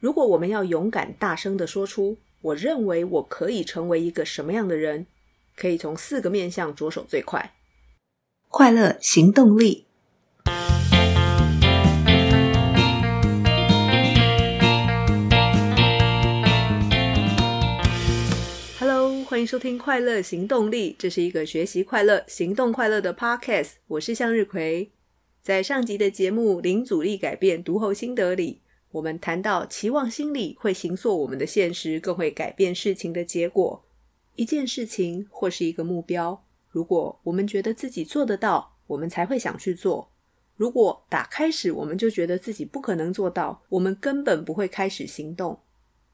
如果我们要勇敢大声的说出“我认为我可以成为一个什么样的人”，可以从四个面向着手最快。快乐行动力。Hello，欢迎收听《快乐行动力》，这是一个学习快乐、行动快乐的 Podcast。我是向日葵。在上集的节目《零阻力改变读后心得》里。我们谈到期望心理会形塑我们的现实，更会改变事情的结果。一件事情或是一个目标，如果我们觉得自己做得到，我们才会想去做。如果打开始我们就觉得自己不可能做到，我们根本不会开始行动。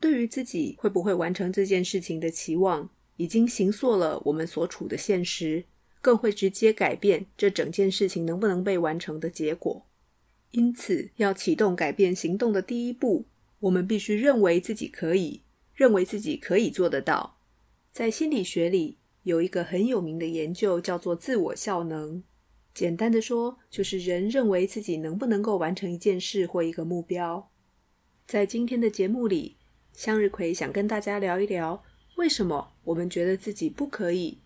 对于自己会不会完成这件事情的期望，已经形塑了我们所处的现实，更会直接改变这整件事情能不能被完成的结果。因此，要启动改变行动的第一步，我们必须认为自己可以，认为自己可以做得到。在心理学里，有一个很有名的研究，叫做自我效能。简单的说，就是人认为自己能不能够完成一件事或一个目标。在今天的节目里，向日葵想跟大家聊一聊，为什么我们觉得自己不可以。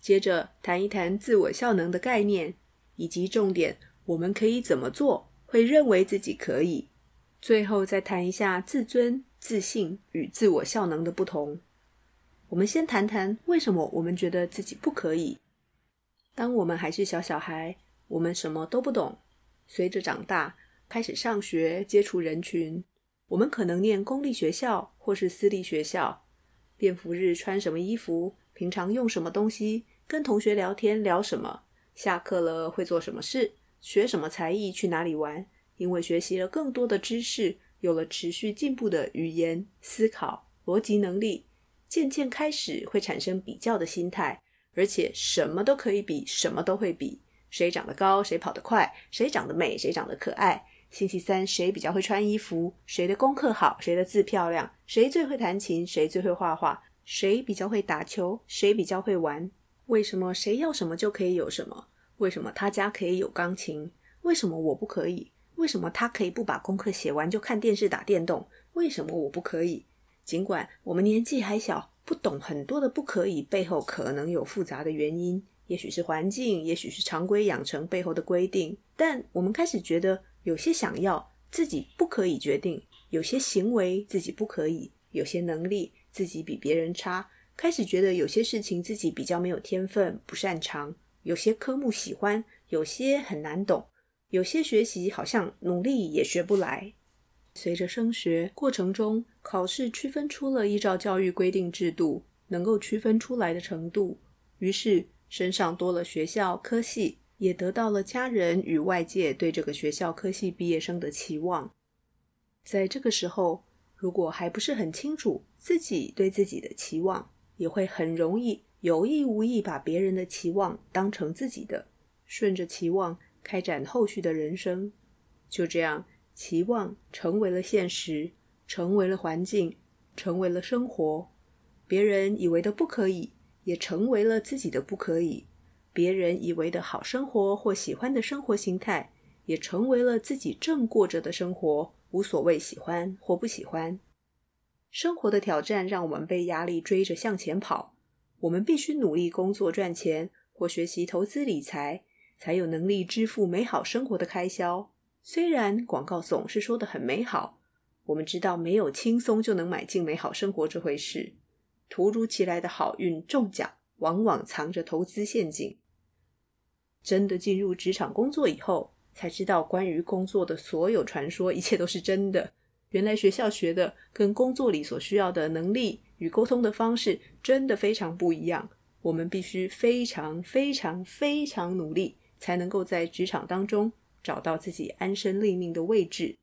接着谈一谈自我效能的概念，以及重点，我们可以怎么做。会认为自己可以，最后再谈一下自尊、自信与自我效能的不同。我们先谈谈为什么我们觉得自己不可以。当我们还是小小孩，我们什么都不懂。随着长大，开始上学，接触人群，我们可能念公立学校或是私立学校。便服日穿什么衣服，平常用什么东西，跟同学聊天聊什么，下课了会做什么事。学什么才艺，去哪里玩？因为学习了更多的知识，有了持续进步的语言、思考、逻辑能力，渐渐开始会产生比较的心态，而且什么都可以比，什么都会比。谁长得高，谁跑得快，谁长得美，谁长得可爱。星期三谁比较会穿衣服？谁的功课好？谁的字漂亮？谁最会弹琴？谁最会画画？谁比较会打球？谁比较会玩？为什么谁要什么就可以有什么？为什么他家可以有钢琴？为什么我不可以？为什么他可以不把功课写完就看电视打电动？为什么我不可以？尽管我们年纪还小，不懂很多的不可以背后可能有复杂的原因，也许是环境，也许是常规养成背后的规定，但我们开始觉得有些想要自己不可以决定，有些行为自己不可以，有些能力自己比别人差，开始觉得有些事情自己比较没有天分，不擅长。有些科目喜欢，有些很难懂，有些学习好像努力也学不来。随着升学过程中，考试区分出了依照教育规定制度能够区分出来的程度，于是身上多了学校科系，也得到了家人与外界对这个学校科系毕业生的期望。在这个时候，如果还不是很清楚自己对自己的期望，也会很容易。有意无意把别人的期望当成自己的，顺着期望开展后续的人生，就这样，期望成为了现实，成为了环境，成为了生活。别人以为的不可以，也成为了自己的不可以；别人以为的好生活或喜欢的生活形态，也成为了自己正过着的生活，无所谓喜欢或不喜欢。生活的挑战让我们被压力追着向前跑。我们必须努力工作赚钱，或学习投资理财，才有能力支付美好生活的开销。虽然广告总是说得很美好，我们知道没有轻松就能买进美好生活这回事。突如其来的好运中奖，往往藏着投资陷阱。真的进入职场工作以后，才知道关于工作的所有传说，一切都是真的。原来学校学的跟工作里所需要的能力与沟通的方式真的非常不一样。我们必须非常非常非常努力，才能够在职场当中找到自己安身立命的位置。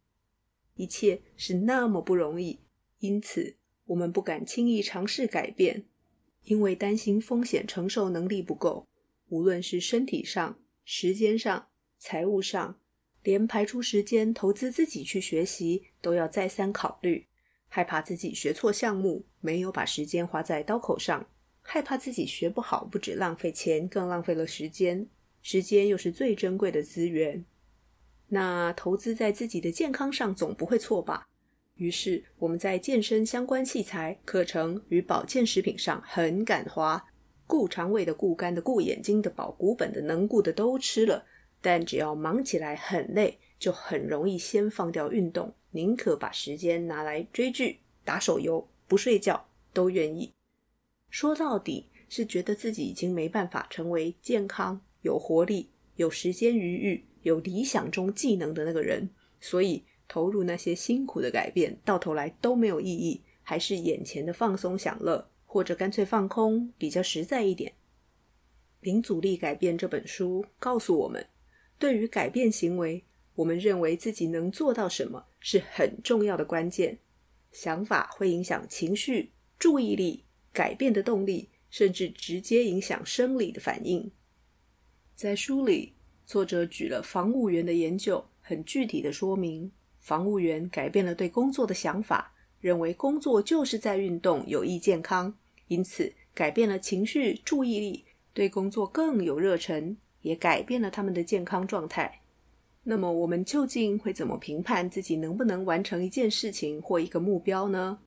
一切是那么不容易，因此我们不敢轻易尝试改变，因为担心风险承受能力不够。无论是身体上、时间上、财务上。连排出时间投资自己去学习都要再三考虑，害怕自己学错项目，没有把时间花在刀口上，害怕自己学不好，不止浪费钱，更浪费了时间。时间又是最珍贵的资源，那投资在自己的健康上总不会错吧？于是我们在健身相关器材、课程与保健食品上很敢花，顾肠胃的、顾肝的、顾眼睛的、保骨本的、能顾的都吃了。但只要忙起来很累，就很容易先放掉运动，宁可把时间拿来追剧、打手游、不睡觉，都愿意。说到底，是觉得自己已经没办法成为健康、有活力、有时间余裕、有理想中技能的那个人，所以投入那些辛苦的改变，到头来都没有意义，还是眼前的放松享乐，或者干脆放空，比较实在一点。《零阻力改变》这本书告诉我们，对于改变行为，我们认为自己能做到什么是很重要的关键。想法会影响情绪、注意力、改变的动力。甚至直接影响生理的反应。在书里，作者举了防务员的研究，很具体的说明，防务员改变了对工作的想法，认为工作就是在运动，有益健康，因此改变了情绪、注意力，对工作更有热忱，也改变了他们的健康状态。那么，我们究竟会怎么评判自己能不能完成一件事情或一个目标呢？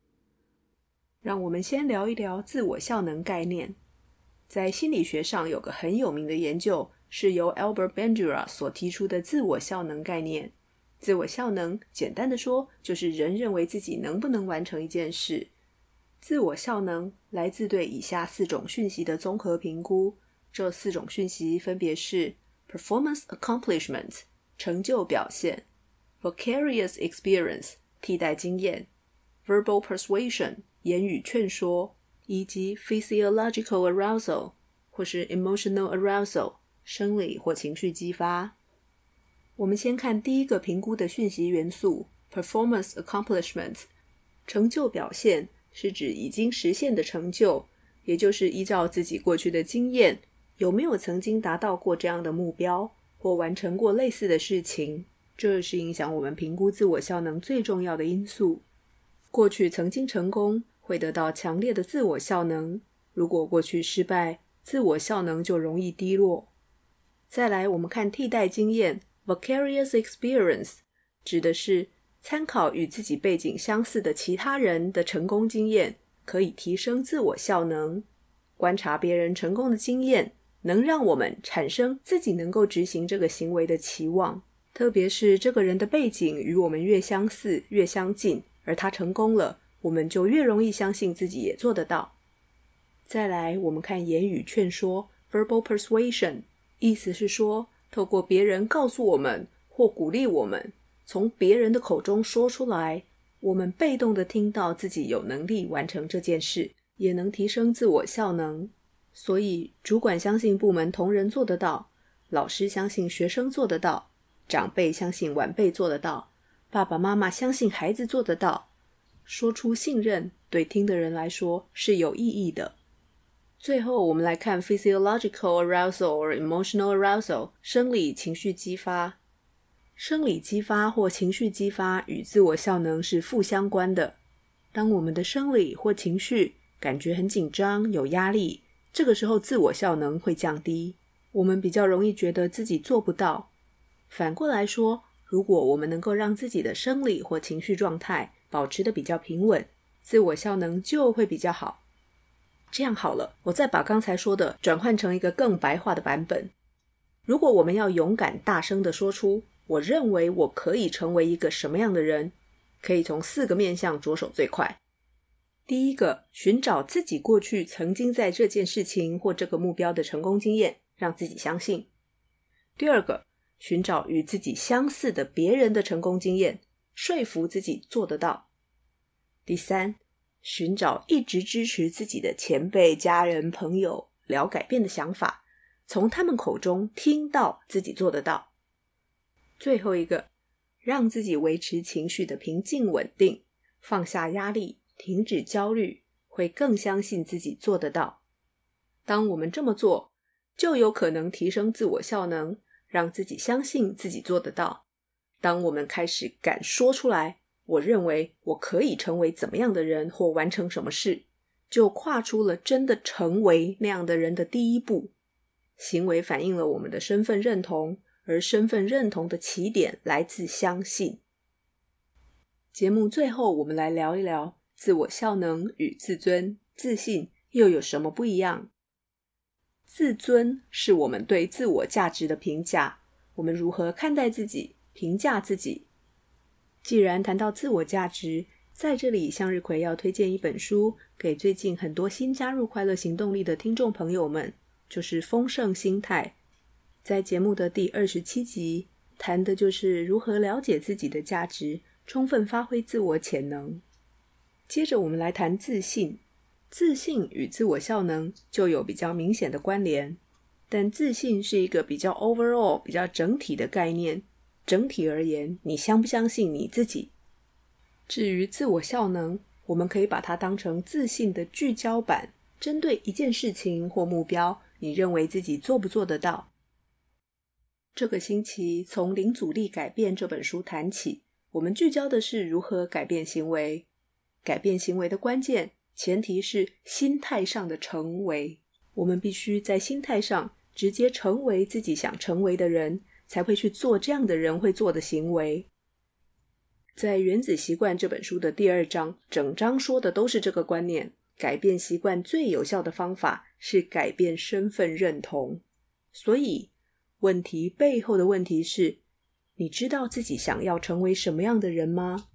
让我们先聊一聊自我效能概念。在心理学上有个很有名的研究，是由 Albert Bandura 所提出的自我效能概念。自我效能，简单的说，就是人认为自己能不能完成一件事。自我效能来自对以下四种讯息的综合评估。这四种讯息分别是：performance accomplishment 成就表现；vicarious experience 替代经验；verbal persuasion。言语劝说，以及 physiological arousal 或是 emotional arousal 生理或情绪激发。我们先看第一个评估的讯息元素 performance accomplishments 成就表现，是指已经实现的成就，也就是依照自己过去的经验，有没有曾经达到过这样的目标，或完成过类似的事情，这是影响我们评估自我效能最重要的因素。过去曾经成功，会得到强烈的自我效能。如果过去失败，自我效能就容易低落。再来，我们看替代经验 （vicarious experience），指的是参考与自己背景相似的其他人的成功经验，可以提升自我效能。观察别人成功的经验，能让我们产生自己能够执行这个行为的期望。特别是这个人的背景与我们越相似、越相近，而他成功了。我们就越容易相信自己也做得到。再来，我们看言语劝说 （verbal persuasion），意思是说，透过别人告诉我们或鼓励我们，从别人的口中说出来，我们被动的听到自己有能力完成这件事，也能提升自我效能。所以，主管相信部门同仁做得到，老师相信学生做得到，长辈相信晚辈做得到，爸爸妈妈相信孩子做得到。说出信任，对听的人来说是有意义的。最后，我们来看 physiological arousal or emotional arousal，生理情绪激发。生理激发或情绪激发与自我效能是负相关的。当我们的生理或情绪感觉很紧张、有压力，这个时候自我效能会降低，我们比较容易觉得自己做不到。反过来说，如果我们能够让自己的生理或情绪状态保持的比较平稳，自我效能就会比较好。这样好了，我再把刚才说的转换成一个更白话的版本。如果我们要勇敢大声地说出“我认为我可以成为一个什么样的人”，可以从四个面向着手最快。第一个，寻找自己过去曾经在这件事情或这个目标的成功经验，让自己相信。第二个，寻找与自己相似的别人的成功经验。说服自己做得到。第三，寻找一直支持自己的前辈、家人、朋友，聊改变的想法，从他们口中听到自己做得到。最后一个，让自己维持情绪的平静稳定，放下压力，停止焦虑，会更相信自己做得到。当我们这么做，就有可能提升自我效能，让自己相信自己做得到。当我们开始敢说出来，我认为我可以成为怎么样的人或完成什么事，就跨出了真的成为那样的人的第一步。行为反映了我们的身份认同，而身份认同的起点来自相信。节目最后，我们来聊一聊自我效能与自尊、自信又有什么不一样？自尊是我们对自我价值的评价，我们如何看待自己、评价自己。既然谈到自我价值，在这里向日葵要推荐一本书给最近很多新加入快乐行动力的听众朋友们，就是《丰盛心态》。在节目的第二十七集，谈的就是如何了解自己的价值，充分发挥自我潜能。接着，我们来谈自信。自信与自我效能就有比较明显的关联，但自信是一个比较 overall、比较整体的概念。整体而言，你相不相信你自己？至于自我效能，我们可以把它当成自信的聚焦版，针对一件事情或目标，你认为自己做不做得到？这个星期从《零阻力改变》这本书谈起，我们聚焦的是如何改变行为。改变行为的关键，前提是心态上的成为。我们必须在心态上直接成为自己想成为的人，才会去做这样的人会做的行为。在《原子习惯》这本书的第二章，整章说的都是这个观念。改变习惯最有效的方法是改变身份认同。所以，问题背后的问题是：你知道自己想要成为什么样的人吗？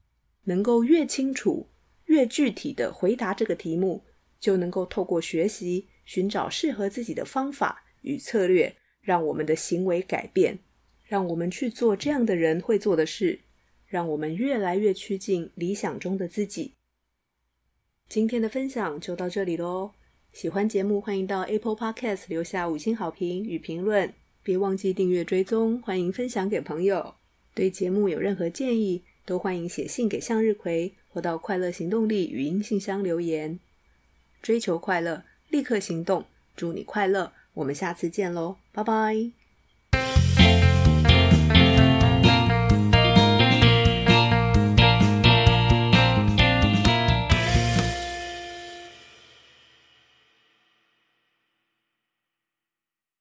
能够越清楚、越具体的回答这个题目，就能够透过学习寻找适合自己的方法与策略，让我们的行为改变，让我们去做这样的人会做的事，让我们越来越趋近理想中的自己。今天的分享就到这里喽。喜欢节目，欢迎到 Apple Podcast 留下五星好评与评论。别忘记订阅追踪，欢迎分享给朋友。对节目有任何建议，都欢迎写信给向日葵，或到快乐行动力语音信箱留言。追求快乐，立刻行动，祝你快乐！我们下次见喽，拜拜。